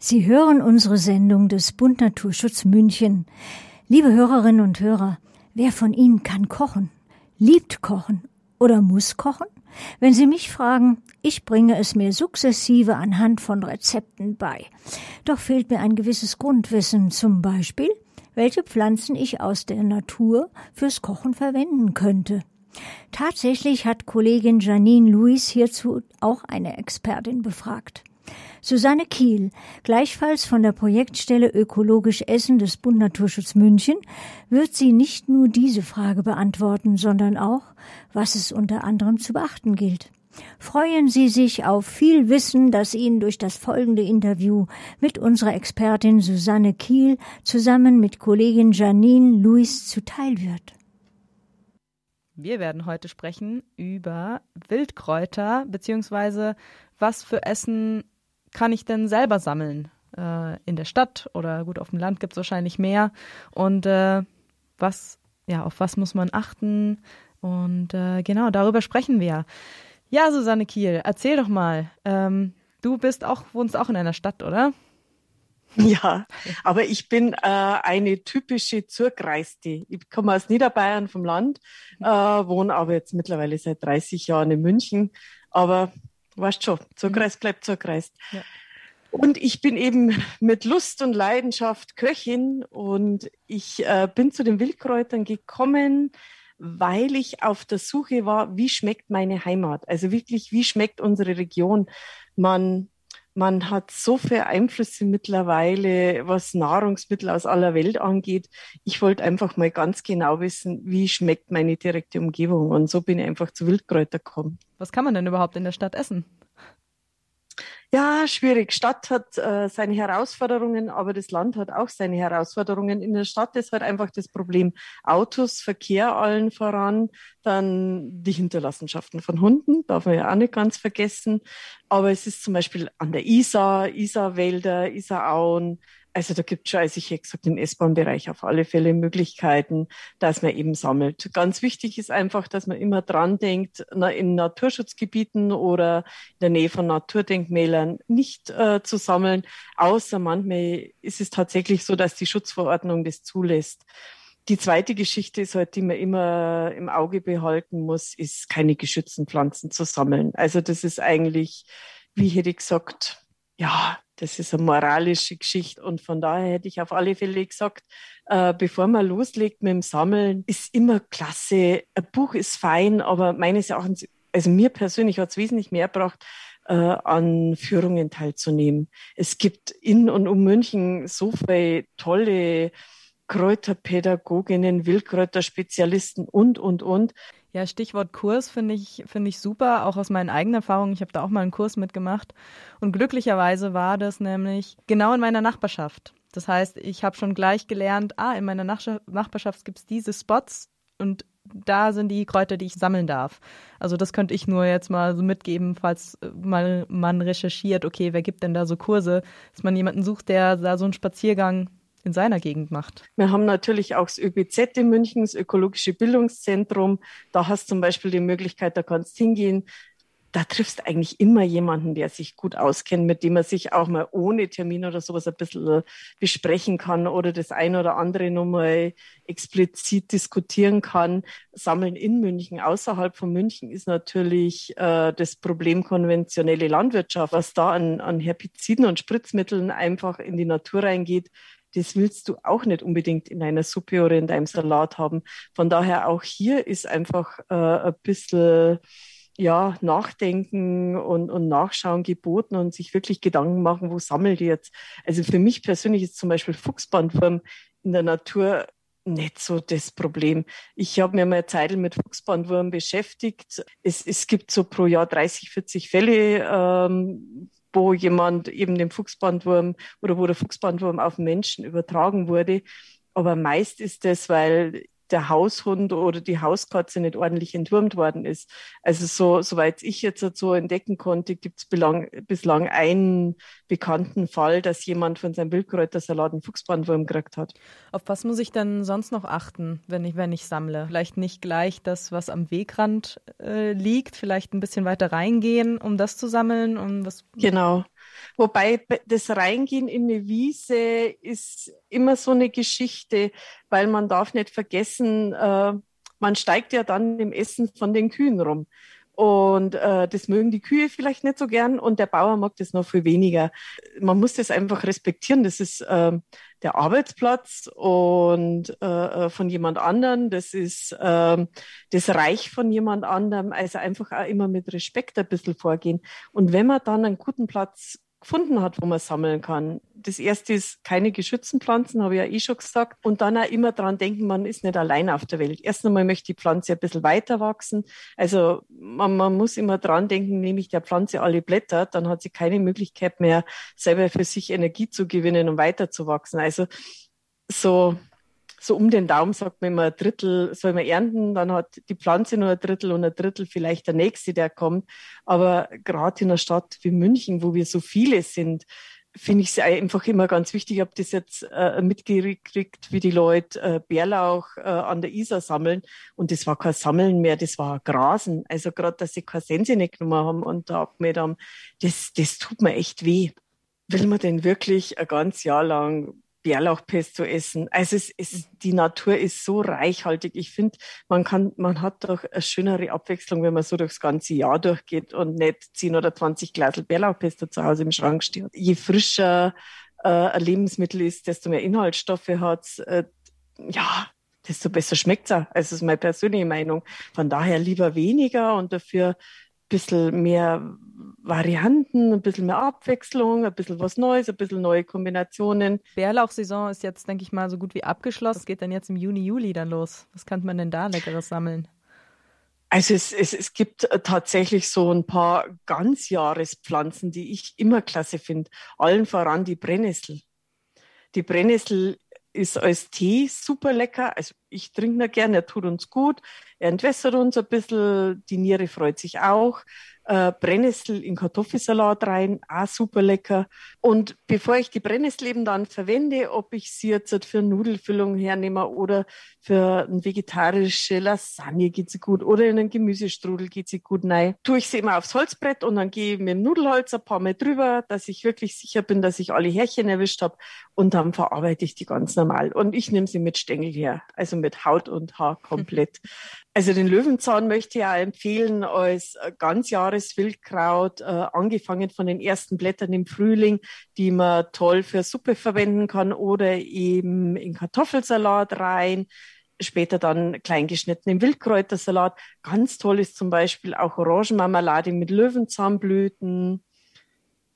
Sie hören unsere Sendung des Bund Naturschutz München. Liebe Hörerinnen und Hörer, wer von Ihnen kann kochen, liebt kochen oder muss kochen? Wenn Sie mich fragen, ich bringe es mir sukzessive anhand von Rezepten bei. Doch fehlt mir ein gewisses Grundwissen, zum Beispiel, welche Pflanzen ich aus der Natur fürs Kochen verwenden könnte. Tatsächlich hat Kollegin Janine Louis hierzu auch eine Expertin befragt. Susanne Kiel, gleichfalls von der Projektstelle Ökologisch Essen des Bund Naturschutz München, wird sie nicht nur diese Frage beantworten, sondern auch, was es unter anderem zu beachten gilt. Freuen Sie sich auf viel Wissen, das Ihnen durch das folgende Interview mit unserer Expertin Susanne Kiel zusammen mit Kollegin Janine Louis zuteil wird. Wir werden heute sprechen über Wildkräuter beziehungsweise was für Essen kann ich denn selber sammeln? Äh, in der Stadt oder gut, auf dem Land gibt es wahrscheinlich mehr. Und äh, was, ja, auf was muss man achten? Und äh, genau, darüber sprechen wir. Ja, Susanne Kiel, erzähl doch mal. Ähm, du bist auch, wohnst auch in einer Stadt, oder? Ja, aber ich bin äh, eine typische Zurgreiste. Ich komme aus Niederbayern vom Land, äh, wohne aber jetzt mittlerweile seit 30 Jahren in München. Aber weißt schon, Zurgreist bleibt Zurgreist. Ja. Und ich bin eben mit Lust und Leidenschaft Köchin und ich äh, bin zu den Wildkräutern gekommen, weil ich auf der Suche war, wie schmeckt meine Heimat? Also wirklich, wie schmeckt unsere Region? Man man hat so viele Einflüsse mittlerweile, was Nahrungsmittel aus aller Welt angeht. Ich wollte einfach mal ganz genau wissen, wie schmeckt meine direkte Umgebung. Und so bin ich einfach zu Wildkräuter gekommen. Was kann man denn überhaupt in der Stadt essen? Ja, schwierig. Stadt hat äh, seine Herausforderungen, aber das Land hat auch seine Herausforderungen. In der Stadt ist halt einfach das Problem Autos, Verkehr allen voran, dann die Hinterlassenschaften von Hunden, darf man ja auch nicht ganz vergessen. Aber es ist zum Beispiel an der Isar, Isarwälder, Isarauen, also da gibt es schon, also ich hätte gesagt, im S-Bahn-Bereich auf alle Fälle Möglichkeiten, dass man eben sammelt. Ganz wichtig ist einfach, dass man immer dran denkt, in Naturschutzgebieten oder in der Nähe von Naturdenkmälern nicht äh, zu sammeln, außer manchmal ist es tatsächlich so, dass die Schutzverordnung das zulässt. Die zweite Geschichte ist halt, die man immer im Auge behalten muss, ist keine geschützten Pflanzen zu sammeln. Also das ist eigentlich, wie hätte ich gesagt, ja, das ist eine moralische Geschichte und von daher hätte ich auf alle Fälle gesagt, äh, bevor man loslegt mit dem Sammeln, ist immer klasse. Ein Buch ist fein, aber meines Erachtens, also mir persönlich hat es wesentlich mehr gebracht, äh, an Führungen teilzunehmen. Es gibt in und um München so viele tolle Kräuterpädagoginnen, Wildkräuterspezialisten und, und, und. Ja, Stichwort Kurs finde ich, finde ich super, auch aus meinen eigenen Erfahrungen. Ich habe da auch mal einen Kurs mitgemacht. Und glücklicherweise war das nämlich genau in meiner Nachbarschaft. Das heißt, ich habe schon gleich gelernt, ah, in meiner Nachbarschaft gibt es diese Spots und da sind die Kräuter, die ich sammeln darf. Also das könnte ich nur jetzt mal so mitgeben, falls mal man recherchiert, okay, wer gibt denn da so Kurse, dass man jemanden sucht, der da so einen Spaziergang in seiner Gegend macht. Wir haben natürlich auch das ÖBZ in München, das Ökologische Bildungszentrum. Da hast du zum Beispiel die Möglichkeit, da kannst hingehen. Da triffst eigentlich immer jemanden, der sich gut auskennt, mit dem man sich auch mal ohne Termin oder sowas ein bisschen besprechen kann oder das eine oder andere nochmal explizit diskutieren kann. Sammeln in München, außerhalb von München ist natürlich äh, das Problem konventionelle Landwirtschaft, was da an, an Herbiziden und Spritzmitteln einfach in die Natur reingeht das willst du auch nicht unbedingt in einer Suppe oder in deinem Salat haben. Von daher auch hier ist einfach äh, ein bisschen ja, Nachdenken und, und Nachschauen geboten und sich wirklich Gedanken machen, wo sammelt ihr jetzt? Also für mich persönlich ist zum Beispiel Fuchsbandwurm in der Natur nicht so das Problem. Ich habe mir mal Zeit mit Fuchsbandwurm beschäftigt. Es, es gibt so pro Jahr 30, 40 Fälle, ähm, wo jemand eben den Fuchsbandwurm oder wo der Fuchsbandwurm auf Menschen übertragen wurde. Aber meist ist das, weil der Haushund oder die Hauskatze nicht ordentlich entwurmt worden ist. Also so, soweit ich jetzt so entdecken konnte, gibt es bislang einen bekannten Fall, dass jemand von seinem Wildkräutersalat einen Fuchsbandwurm gekriegt hat. Auf was muss ich denn sonst noch achten, wenn ich, wenn ich sammle? Vielleicht nicht gleich das, was am Wegrand äh, liegt, vielleicht ein bisschen weiter reingehen, um das zu sammeln, um was. Genau. Wobei das Reingehen in eine Wiese ist immer so eine Geschichte, weil man darf nicht vergessen, äh, man steigt ja dann im Essen von den Kühen rum. Und äh, das mögen die Kühe vielleicht nicht so gern und der Bauer mag das noch viel weniger. Man muss das einfach respektieren. Das ist äh, der Arbeitsplatz und äh, äh, von jemand anderen. Das ist äh, das Reich von jemand anderem. Also einfach auch immer mit Respekt ein bisschen vorgehen. Und wenn man dann einen guten Platz gefunden hat, wo man sammeln kann. Das erste ist keine geschützten Pflanzen, habe ich ja eh schon gesagt. Und dann auch immer dran denken, man ist nicht allein auf der Welt. Erst einmal möchte die Pflanze ein bisschen weiter wachsen. Also man, man muss immer dran denken, nehme ich der Pflanze alle Blätter, dann hat sie keine Möglichkeit mehr, selber für sich Energie zu gewinnen und weiter zu wachsen. Also so so um den Daumen sagt man immer ein Drittel soll man ernten, dann hat die Pflanze nur ein Drittel und ein Drittel vielleicht der nächste, der kommt. Aber gerade in einer Stadt wie München, wo wir so viele sind, finde ich es einfach immer ganz wichtig. Ich habe das jetzt äh, mitgekriegt, wie die Leute äh, Bärlauch äh, an der Isar sammeln. Und das war kein Sammeln mehr, das war Grasen. Also gerade, dass sie keine Sense nicht genommen haben und da abgemäht haben, das, das tut mir echt weh. Will man denn wirklich ein ganz Jahr lang Bärlauchpesto essen. Also es ist, die Natur ist so reichhaltig. Ich finde, man kann, man hat doch eine schönere Abwechslung, wenn man so durchs ganze Jahr durchgeht und nicht 10 oder 20 Glas Bärlauchpesto zu Hause im Schrank steht. Je frischer äh, ein Lebensmittel ist, desto mehr Inhaltsstoffe hat äh, ja, desto besser schmeckt es auch. Also das ist meine persönliche Meinung. Von daher lieber weniger und dafür bisschen mehr Varianten, ein bisschen mehr Abwechslung, ein bisschen was Neues, ein bisschen neue Kombinationen. Bärlauchsaison ist jetzt, denke ich mal, so gut wie abgeschlossen. Was geht denn jetzt im Juni, Juli dann los? Was kann man denn da Leckeres sammeln? Also es, es, es gibt äh, tatsächlich so ein paar Ganzjahrespflanzen, die ich immer klasse finde. Allen voran die Brennnessel. Die Brennnessel ist als Tee super lecker. Also ich trinke ihn gerne, er tut uns gut, er entwässert uns ein bisschen, die Niere freut sich auch äh, Brennnessel in Kartoffelsalat rein, auch super lecker. Und bevor ich die Brennnessel eben dann verwende, ob ich sie jetzt für Nudelfüllung hernehme oder für eine vegetarische Lasagne geht sie gut oder in einen Gemüsestrudel geht sie gut nein, tue ich sie immer aufs Holzbrett und dann gehe ich mit dem Nudelholz ein paar Mal drüber, dass ich wirklich sicher bin, dass ich alle Härchen erwischt habe und dann verarbeite ich die ganz normal. Und ich nehme sie mit Stängel her, also mit Haut und Haar komplett. Also den Löwenzahn möchte ich auch empfehlen als Ganzjahreswildkraut, äh, angefangen von den ersten Blättern im Frühling, die man toll für Suppe verwenden kann oder eben in Kartoffelsalat rein. Später dann kleingeschnitten im Wildkräutersalat. Ganz toll ist zum Beispiel auch Orangenmarmelade mit Löwenzahnblüten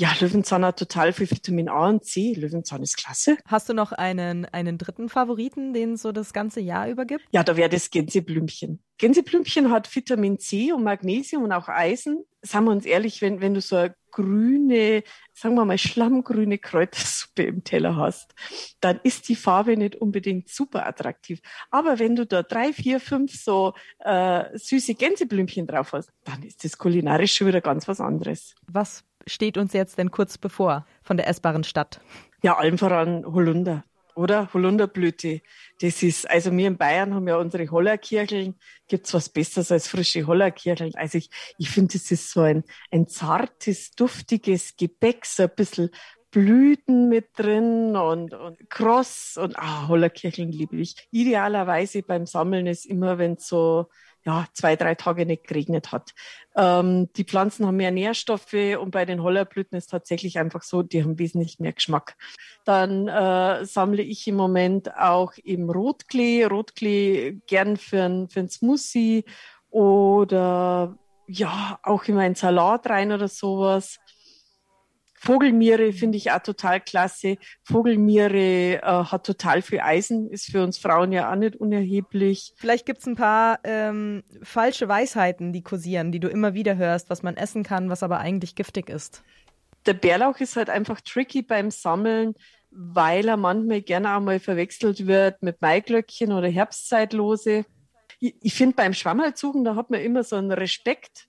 ja, Löwenzahn hat total viel Vitamin A und C. Löwenzahn ist klasse. Hast du noch einen, einen dritten Favoriten, den so das ganze Jahr über gibt? Ja, da wäre das Gänseblümchen. Gänseblümchen hat Vitamin C und Magnesium und auch Eisen. Sagen wir uns ehrlich, wenn, wenn du so eine grüne, sagen wir mal schlammgrüne Kräutersuppe im Teller hast, dann ist die Farbe nicht unbedingt super attraktiv. Aber wenn du da drei, vier, fünf so äh, süße Gänseblümchen drauf hast, dann ist das kulinarisch schon wieder ganz was anderes. Was steht uns jetzt denn kurz bevor von der essbaren Stadt? Ja, allem voran Holunder, oder? Holunderblüte. Das ist, also wir in Bayern haben ja unsere Hollerkircheln. Gibt's was Besseres als frische Hollerkircheln? Also ich, ich finde, das ist so ein, ein zartes, duftiges Gebäck, so ein bisschen Blüten mit drin und, und Cross und ah, Hollerkircheln liebe ich. Idealerweise beim Sammeln ist immer, wenn so ja, zwei, drei Tage nicht geregnet hat. Ähm, die Pflanzen haben mehr Nährstoffe und bei den Hollerblüten ist tatsächlich einfach so, die haben wesentlich mehr Geschmack. Dann äh, sammle ich im Moment auch eben Rotklee, Rotklee gern für ein, für ein Smoothie oder ja, auch in meinen Salat rein oder sowas. Vogelmiere finde ich auch total klasse. Vogelmiere äh, hat total viel Eisen, ist für uns Frauen ja auch nicht unerheblich. Vielleicht gibt es ein paar ähm, falsche Weisheiten, die kursieren, die du immer wieder hörst, was man essen kann, was aber eigentlich giftig ist. Der Bärlauch ist halt einfach tricky beim Sammeln, weil er manchmal gerne auch mal verwechselt wird mit Maiglöckchen oder Herbstzeitlose. Ich, ich finde beim Schwammerlsuchen, da hat man immer so einen Respekt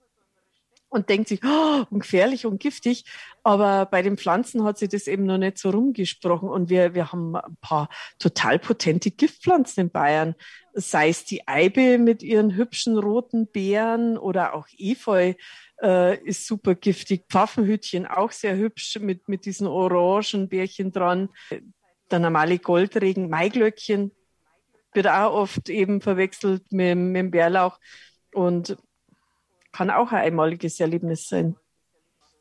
und denkt sich, oh, gefährlich und giftig. Aber bei den Pflanzen hat sich das eben noch nicht so rumgesprochen. Und wir, wir haben ein paar total potente Giftpflanzen in Bayern. Sei es die Eibe mit ihren hübschen roten Beeren oder auch Efeu. äh, ist super giftig. Pfaffenhütchen auch sehr hübsch mit, mit diesen orangen Bärchen dran. Der normale Goldregen, Maiglöckchen wird auch oft eben verwechselt mit, mit dem Bärlauch und kann auch ein einmaliges Erlebnis sein.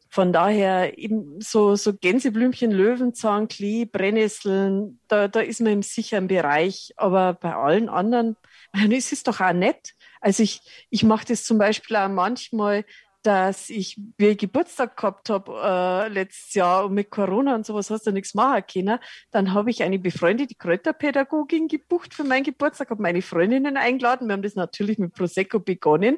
Von daher eben so, so Gänseblümchen, Löwenzahn, Klee, Brennnesseln, da, da ist man im sicheren Bereich. Aber bei allen anderen, es ist doch auch nett. Also ich, ich mache das zum Beispiel auch manchmal, dass ich, wie ich Geburtstag gehabt habe äh, letztes Jahr und mit Corona und sowas hast du nichts machen können, dann habe ich eine befreundete Kräuterpädagogin gebucht für meinen Geburtstag, habe meine Freundinnen eingeladen. Wir haben das natürlich mit Prosecco begonnen,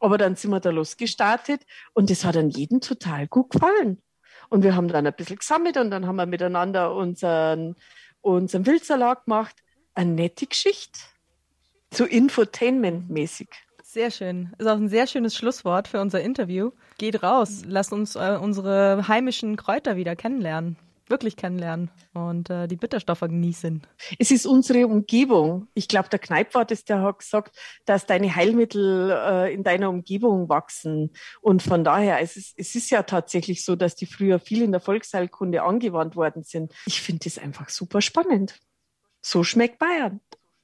aber dann sind wir da losgestartet und das hat an jedem total gut gefallen. Und wir haben dann ein bisschen gesammelt und dann haben wir miteinander unseren, unseren Wildsalat gemacht. Eine nette Geschichte. So Infotainment-mäßig. Sehr schön. Ist auch ein sehr schönes Schlusswort für unser Interview. Geht raus, lasst uns äh, unsere heimischen Kräuter wieder kennenlernen. Wirklich kennenlernen und äh, die Bitterstoffe genießen. Es ist unsere Umgebung. Ich glaube, der Kneippwart ist, der hat gesagt, dass deine Heilmittel äh, in deiner Umgebung wachsen. Und von daher, es ist, es ist ja tatsächlich so, dass die früher viel in der Volksheilkunde angewandt worden sind. Ich finde das einfach super spannend. So schmeckt Bayern.